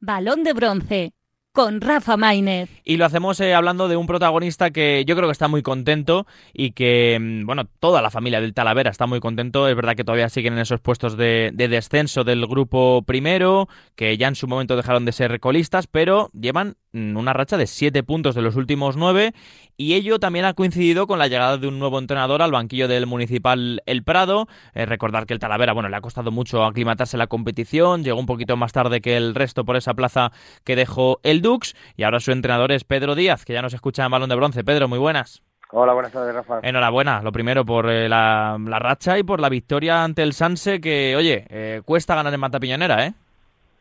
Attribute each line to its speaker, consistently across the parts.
Speaker 1: Balón de bronce con Rafa Maínez.
Speaker 2: Y lo hacemos eh, hablando de un protagonista que yo creo que está muy contento y que, mm, bueno, toda la familia del Talavera está muy contento. Es verdad que todavía siguen en esos puestos de, de descenso del grupo primero, que ya en su momento dejaron de ser colistas, pero llevan mm, una racha de siete puntos de los últimos nueve y ello también ha coincidido con la llegada de un nuevo entrenador al banquillo del Municipal El Prado. Eh, recordar que el Talavera, bueno, le ha costado mucho aclimatarse la competición, llegó un poquito más tarde que el resto por esa plaza que dejó el Dux y ahora su entrenador es Pedro Díaz, que ya nos escucha en Balón de Bronce. Pedro, muy buenas.
Speaker 3: Hola, buenas tardes, Rafa.
Speaker 2: Enhorabuena, lo primero por eh, la, la, racha y por la victoria ante el Sanse, que, oye, eh, cuesta ganar en Mata Piñonera, ¿eh?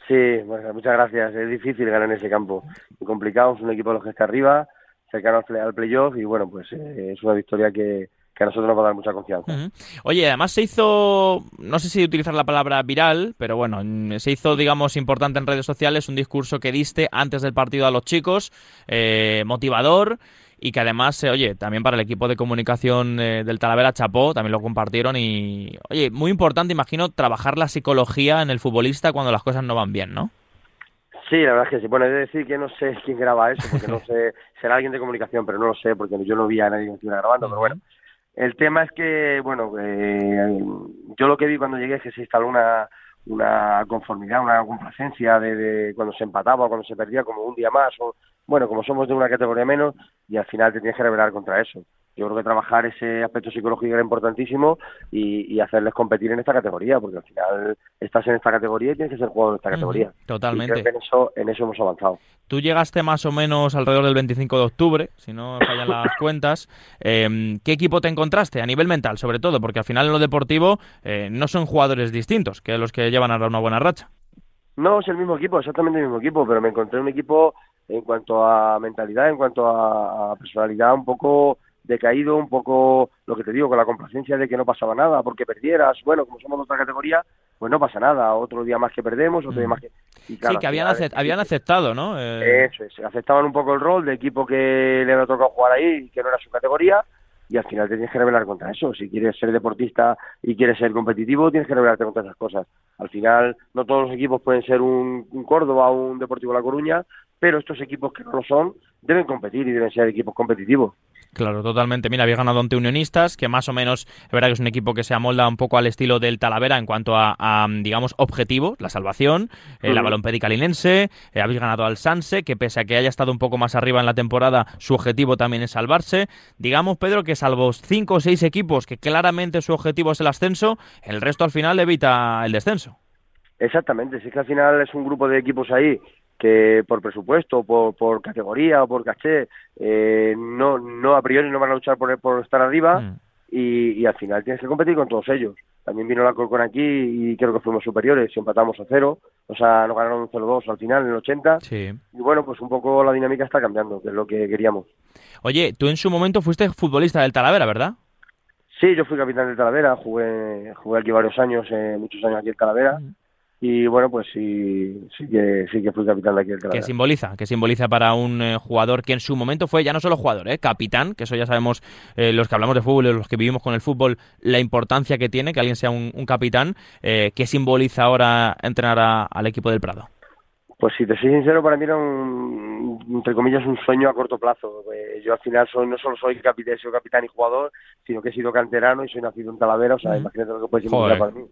Speaker 3: Sí, bueno, muchas gracias. Es difícil ganar en ese campo. Muy complicado, es un equipo de los que está arriba, cercano al playoff y bueno, pues eh, es una victoria que, que, a nosotros nos va a dar mucha confianza.
Speaker 2: Uh -huh. Oye, además se hizo, no sé si utilizar la palabra viral, pero bueno, se hizo, digamos, importante en redes sociales un discurso que diste antes del partido a los chicos, eh, motivador y que además, eh, oye, también para el equipo de comunicación eh, del Talavera Chapó, también lo compartieron y, oye, muy importante, imagino, trabajar la psicología en el futbolista cuando las cosas no van bien, ¿no?
Speaker 3: Sí, la verdad es que sí. Bueno, he de decir que no sé quién graba eso, porque no sé, será alguien de comunicación, pero no lo sé, porque yo no vi a nadie que estuviera grabando, pero bueno. El tema es que, bueno, eh, yo lo que vi cuando llegué es que se instaló una, una conformidad, una complacencia de, de cuando se empataba o cuando se perdía como un día más, o bueno, como somos de una categoría menos, y al final te tienes que rebelar contra eso. Yo creo que trabajar ese aspecto psicológico era importantísimo y, y, hacerles competir en esta categoría, porque al final estás en esta categoría y tienes que ser jugador de esta categoría.
Speaker 2: Totalmente.
Speaker 3: Y creo que en eso, en eso hemos avanzado.
Speaker 2: Tú llegaste más o menos alrededor del 25 de octubre, si no fallan las cuentas. Eh, ¿Qué equipo te encontraste a nivel mental, sobre todo? Porque al final en lo deportivo eh, no son jugadores distintos que los que llevan ahora una buena racha.
Speaker 3: No, es el mismo equipo, exactamente el mismo equipo, pero me encontré un equipo en cuanto a mentalidad, en cuanto a, a personalidad, un poco decaído, un poco lo que te digo, con la complacencia de que no pasaba nada, porque perdieras, bueno, como somos de otra categoría, pues no pasa nada, otro día más que perdemos, otro día más que...
Speaker 2: Y claro, sí, que habían, habían aceptado, ¿no?
Speaker 3: Eh... Eso es, aceptaban un poco el rol de equipo que le había tocado jugar ahí, que no era su categoría, y al final te tienes que rebelar contra eso. Si quieres ser deportista y quieres ser competitivo, tienes que rebelarte contra esas cosas. Al final, no todos los equipos pueden ser un, un Córdoba o un Deportivo La Coruña, pero estos equipos que no lo son deben competir y deben ser equipos competitivos.
Speaker 2: Claro, totalmente. Mira, había ganado ante Unionistas, que más o menos, es verdad que es un equipo que se amolda un poco al estilo del Talavera en cuanto a, a digamos, objetivos, la salvación, eh, uh -huh. la balompédica linense, eh, habéis ganado al Sanse, que pese a que haya estado un poco más arriba en la temporada, su objetivo también es salvarse. Digamos, Pedro, que salvo cinco o seis equipos que claramente su objetivo es el ascenso, el resto al final evita el descenso.
Speaker 3: Exactamente, sí que al final es un grupo de equipos ahí que por presupuesto, por, por categoría o por caché, eh, no, no a priori no van a luchar por, por estar arriba mm. y, y, al final tienes que competir con todos ellos. También vino la Corcón aquí y creo que fuimos superiores y empatamos a cero, o sea, nos ganaron un 0-2 al final en el 80.
Speaker 2: Sí.
Speaker 3: Y bueno, pues un poco la dinámica está cambiando, que es lo que queríamos.
Speaker 2: Oye, tú en su momento fuiste futbolista del Talavera, ¿verdad?
Speaker 3: Sí, yo fui capitán del Talavera, jugué, jugué aquí varios años, eh, muchos años aquí en Talavera. Mm y bueno pues sí sí que sí que fui capitán de
Speaker 2: que simboliza que simboliza para un eh, jugador que en su momento fue ya no solo jugador eh capitán que eso ya sabemos eh, los que hablamos de fútbol los que vivimos con el fútbol la importancia que tiene que alguien sea un, un capitán eh, qué simboliza ahora entrenar a, al equipo del Prado
Speaker 3: pues si te soy sincero, para mí era un, entre comillas, un sueño a corto plazo. Eh, yo al final soy, no solo soy capitán, soy capitán y jugador, sino que he sido canterano y soy nacido en Talavera, o sea, mm. imagínate lo que puede significar para mí.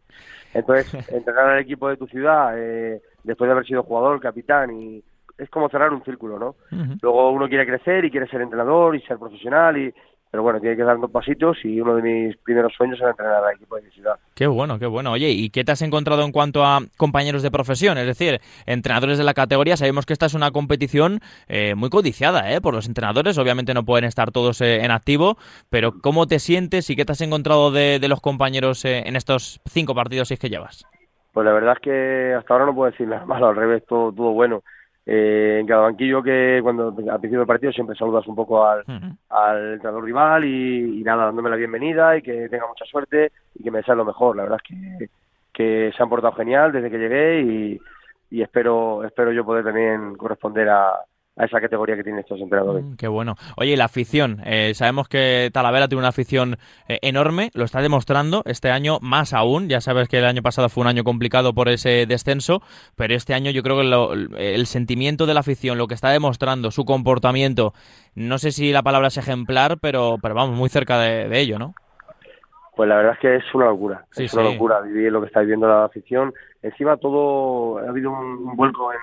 Speaker 3: Entonces, entrenar al equipo de tu ciudad, eh, después de haber sido jugador, capitán, y es como cerrar un círculo, ¿no? Uh -huh. Luego uno quiere crecer y quiere ser entrenador y ser profesional y, pero bueno, tiene que dar dos pasitos y uno de mis primeros sueños era entrenar al equipo de mi ciudad.
Speaker 2: Qué bueno, qué bueno. Oye, ¿y qué te has encontrado en cuanto a compañeros de profesión? Es decir, entrenadores de la categoría, sabemos que esta es una competición eh, muy codiciada ¿eh? por los entrenadores, obviamente no pueden estar todos eh, en activo, pero ¿cómo te sientes y qué te has encontrado de, de los compañeros eh, en estos cinco partidos que llevas?
Speaker 3: Pues la verdad es que hasta ahora no puedo decir nada malo, al revés, todo, todo bueno eh, en cada banquillo que cuando al principio del partido siempre saludas un poco al, uh -huh. al entrenador rival y, y, nada, dándome la bienvenida y que tenga mucha suerte y que me desea lo mejor. La verdad es que, que se han portado genial desde que llegué y, y espero espero yo poder también corresponder a, a esa categoría que tienen estos entrenadores. Mm,
Speaker 2: qué bueno. Oye, la afición. Eh, sabemos que Talavera tiene una afición eh, enorme, lo está demostrando este año más aún. Ya sabes que el año pasado fue un año complicado por ese descenso, pero este año yo creo que el sentimiento de la afición, lo que está demostrando, su comportamiento, no sé si la palabra es ejemplar, pero, pero vamos, muy cerca de, ello, ¿no?
Speaker 3: Pues la verdad es que es una locura, es una locura vivir lo que está viviendo la afición. Encima todo, ha habido un vuelco en,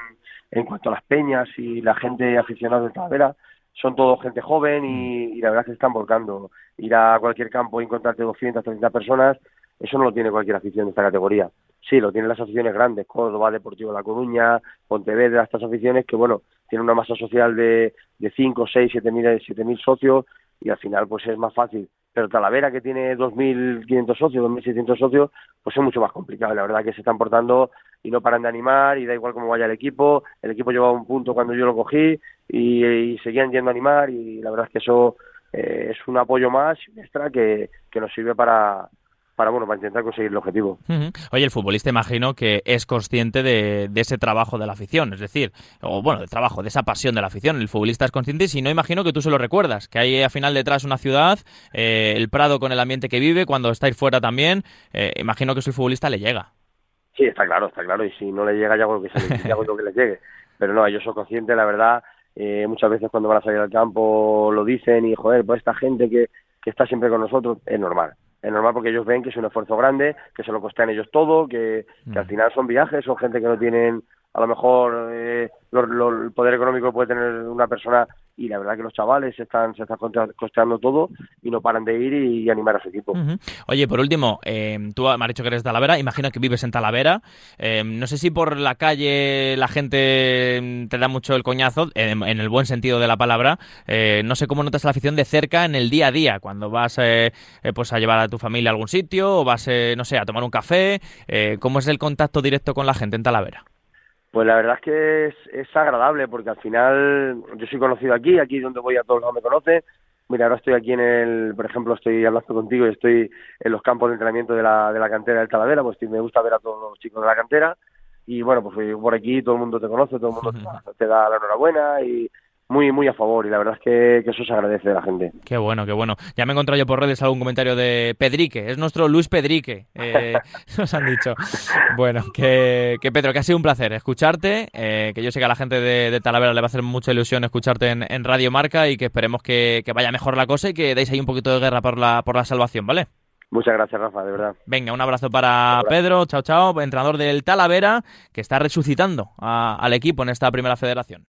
Speaker 3: en cuanto a las peñas y la gente aficionada de Talavera, son todo gente joven y, la verdad es que se están volcando. Ir a cualquier campo y encontrarte 200, 300 personas, eso no lo tiene cualquier afición de esta categoría. Sí, lo tienen las aficiones grandes, Córdoba, Deportivo La Coruña, Pontevedra, estas aficiones que, bueno, tienen una masa social de, de 5, 6, 7 mil, 7 mil socios y al final pues es más fácil. Pero Talavera, que tiene 2.500 socios, 2.600 socios, pues es mucho más complicado. La verdad que se están portando y no paran de animar y da igual cómo vaya el equipo. El equipo llevaba un punto cuando yo lo cogí y, seguían yendo a animar y la verdad es que eso eh, es un apoyo más extra que, que nos sirve para, para bueno para intentar conseguir el objetivo.
Speaker 2: Oye, el futbolista imagino que es consciente de, ese trabajo de la afición, es decir, o bueno, del trabajo, de esa pasión de la afición. El futbolista es consciente y si no, imagino que tú se lo recuerdas, que hay al final detrás una ciudad, eh, el Prado con el ambiente que vive, cuando estáis fuera también, eh, imagino que el futbolista le llega.
Speaker 3: Sí, está claro, está claro, y si no le llega ya con lo que, se lo que le llegue. Pero no, ellos son conscientes, la verdad, eh, muchas veces cuando van a salir al campo lo dicen y, joder, pues esta gente que, que está siempre con nosotros, es normal es normal porque ellos ven que es un esfuerzo grande, que se lo costean ellos todo, que, que al mm. final son viajes, son gente que no tienen a lo mejor eh, el poder económico que puede tener una persona y la verdad que los chavales se están, se están costeando todo y no paran de ir y, animar a su equipo.
Speaker 2: Oye, por último, eh, tú me has dicho que eres de Talavera, imagino que vives en Talavera. Eh, no sé si por la calle la gente te da mucho el coñazo, en, el buen sentido de la palabra. Eh, no sé cómo notas la afición de cerca en el día a día, cuando vas pues a llevar a tu familia a algún sitio o vas, no sé, a tomar un café. ¿Cómo es el contacto directo con la gente en Talavera?
Speaker 3: Pues la verdad es que es, agradable porque al final yo soy conocido aquí, aquí donde voy a todos lados me conocen. Mira, ahora estoy aquí en el, por ejemplo, estoy hablando contigo y estoy en los campos de entrenamiento de la, de la cantera del Talavera, pues me gusta ver a todos los chicos de la cantera y bueno, pues por aquí todo el mundo te conoce, todo el mundo te da la enhorabuena y, muy, muy a favor y la verdad es que, eso se agradece de la gente.
Speaker 2: Qué bueno, qué bueno. Ya me he encontrado yo por redes algún comentario de Pedrique, es nuestro Luis Pedrique, eh, nos han dicho. Bueno, que, que, Pedro, que ha sido un placer escucharte, eh, que yo sé que a la gente de, Talavera le va a hacer mucha ilusión escucharte en, Radio Marca y que esperemos que, que, vaya mejor la cosa y que deis ahí un poquito de guerra por la, por la salvación, ¿vale?
Speaker 3: Muchas gracias, Rafa, de verdad.
Speaker 2: Venga, un abrazo para Pedro, chao, chao, entrenador del Talavera, que está resucitando al equipo en esta primera federación.